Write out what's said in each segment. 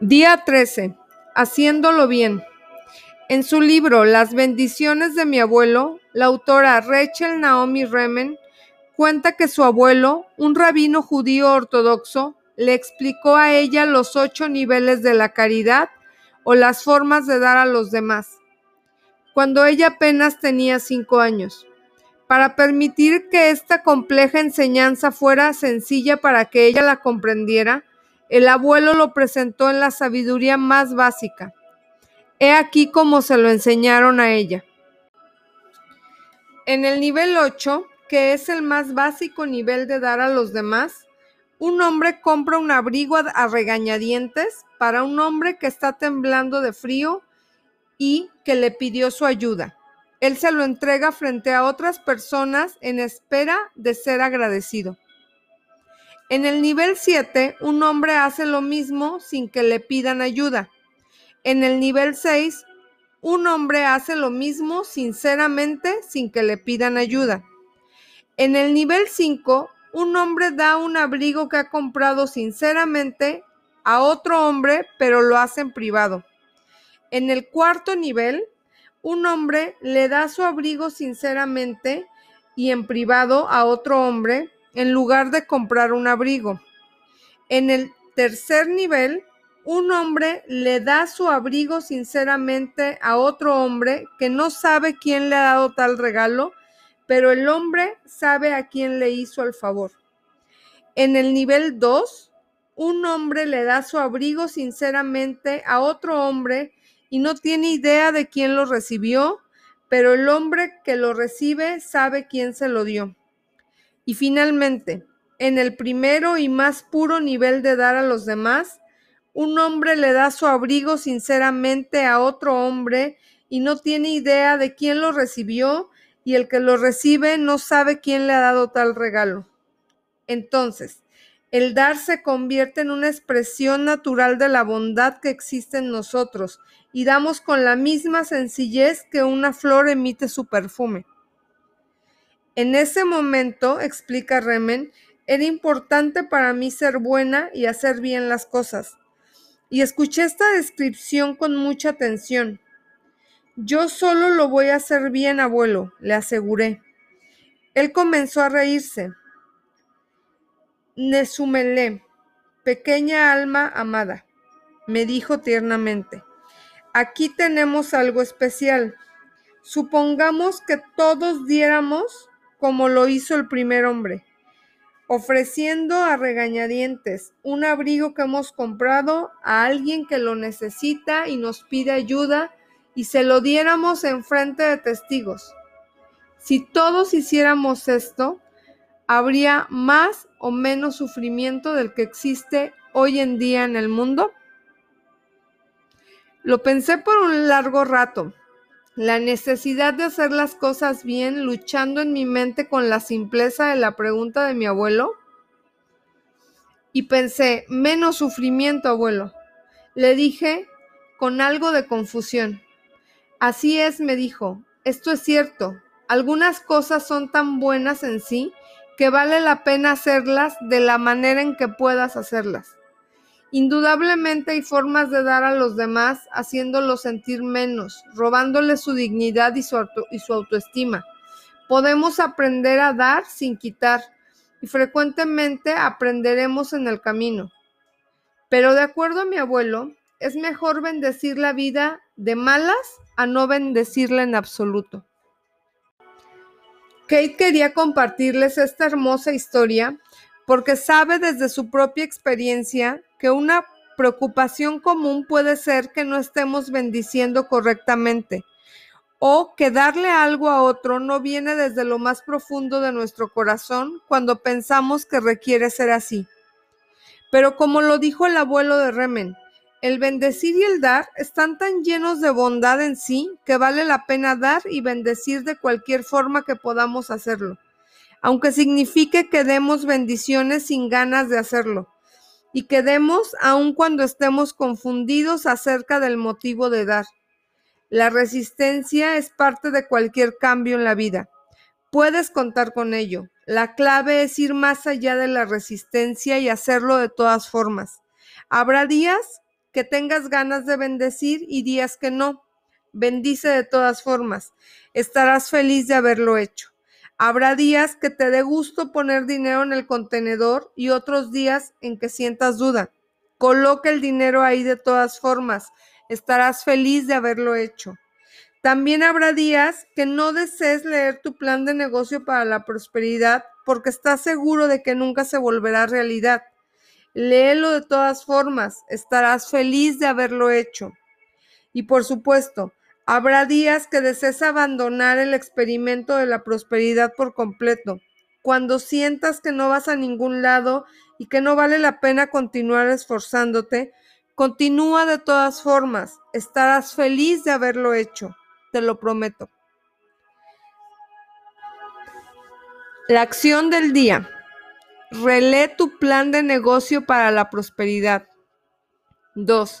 Día 13. Haciéndolo bien. En su libro Las bendiciones de mi abuelo, la autora Rachel Naomi Remen cuenta que su abuelo, un rabino judío ortodoxo, le explicó a ella los ocho niveles de la caridad o las formas de dar a los demás, cuando ella apenas tenía cinco años. Para permitir que esta compleja enseñanza fuera sencilla para que ella la comprendiera, el abuelo lo presentó en la sabiduría más básica. He aquí cómo se lo enseñaron a ella. En el nivel 8, que es el más básico nivel de dar a los demás, un hombre compra un abrigo a regañadientes para un hombre que está temblando de frío y que le pidió su ayuda. Él se lo entrega frente a otras personas en espera de ser agradecido. En el nivel 7, un hombre hace lo mismo sin que le pidan ayuda. En el nivel 6, un hombre hace lo mismo sinceramente sin que le pidan ayuda. En el nivel 5, un hombre da un abrigo que ha comprado sinceramente a otro hombre, pero lo hace en privado. En el cuarto nivel, un hombre le da su abrigo sinceramente y en privado a otro hombre, en lugar de comprar un abrigo. En el tercer nivel, un hombre le da su abrigo sinceramente a otro hombre que no sabe quién le ha dado tal regalo, pero el hombre sabe a quién le hizo el favor. En el nivel 2, un hombre le da su abrigo sinceramente a otro hombre y no tiene idea de quién lo recibió, pero el hombre que lo recibe sabe quién se lo dio. Y finalmente, en el primero y más puro nivel de dar a los demás, un hombre le da su abrigo sinceramente a otro hombre y no tiene idea de quién lo recibió y el que lo recibe no sabe quién le ha dado tal regalo. Entonces, el dar se convierte en una expresión natural de la bondad que existe en nosotros y damos con la misma sencillez que una flor emite su perfume. En ese momento, explica Remen, era importante para mí ser buena y hacer bien las cosas. Y escuché esta descripción con mucha atención. Yo solo lo voy a hacer bien, abuelo, le aseguré. Él comenzó a reírse. Nesumele, pequeña alma amada, me dijo tiernamente. Aquí tenemos algo especial. Supongamos que todos diéramos como lo hizo el primer hombre, ofreciendo a regañadientes un abrigo que hemos comprado a alguien que lo necesita y nos pide ayuda y se lo diéramos en frente de testigos. Si todos hiciéramos esto, habría más o menos sufrimiento del que existe hoy en día en el mundo. Lo pensé por un largo rato la necesidad de hacer las cosas bien, luchando en mi mente con la simpleza de la pregunta de mi abuelo. Y pensé, menos sufrimiento, abuelo. Le dije con algo de confusión. Así es, me dijo, esto es cierto. Algunas cosas son tan buenas en sí que vale la pena hacerlas de la manera en que puedas hacerlas. Indudablemente hay formas de dar a los demás haciéndolos sentir menos, robándoles su dignidad y su, y su autoestima. Podemos aprender a dar sin quitar y frecuentemente aprenderemos en el camino. Pero de acuerdo a mi abuelo, es mejor bendecir la vida de malas a no bendecirla en absoluto. Kate quería compartirles esta hermosa historia porque sabe desde su propia experiencia que una preocupación común puede ser que no estemos bendiciendo correctamente o que darle algo a otro no viene desde lo más profundo de nuestro corazón cuando pensamos que requiere ser así. Pero como lo dijo el abuelo de Remen, el bendecir y el dar están tan llenos de bondad en sí que vale la pena dar y bendecir de cualquier forma que podamos hacerlo aunque signifique que demos bendiciones sin ganas de hacerlo, y que demos aun cuando estemos confundidos acerca del motivo de dar. La resistencia es parte de cualquier cambio en la vida. Puedes contar con ello. La clave es ir más allá de la resistencia y hacerlo de todas formas. Habrá días que tengas ganas de bendecir y días que no. Bendice de todas formas. Estarás feliz de haberlo hecho. Habrá días que te dé gusto poner dinero en el contenedor y otros días en que sientas duda. Coloca el dinero ahí de todas formas. Estarás feliz de haberlo hecho. También habrá días que no desees leer tu plan de negocio para la prosperidad porque estás seguro de que nunca se volverá realidad. Léelo de todas formas, estarás feliz de haberlo hecho. Y por supuesto, habrá días que desees abandonar el experimento de la prosperidad por completo, cuando sientas que no vas a ningún lado y que no vale la pena continuar esforzándote, continúa de todas formas, estarás feliz de haberlo hecho, te lo prometo. La acción del día. Relee tu plan de negocio para la prosperidad. 2.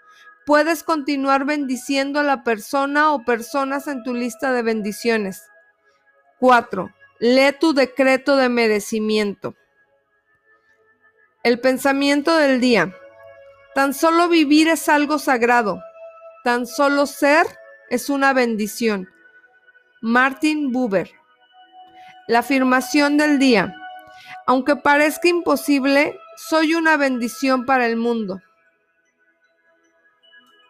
Puedes continuar bendiciendo a la persona o personas en tu lista de bendiciones. 4. Lee tu decreto de merecimiento. El pensamiento del día. Tan solo vivir es algo sagrado. Tan solo ser es una bendición. Martin Buber. La afirmación del día. Aunque parezca imposible, soy una bendición para el mundo.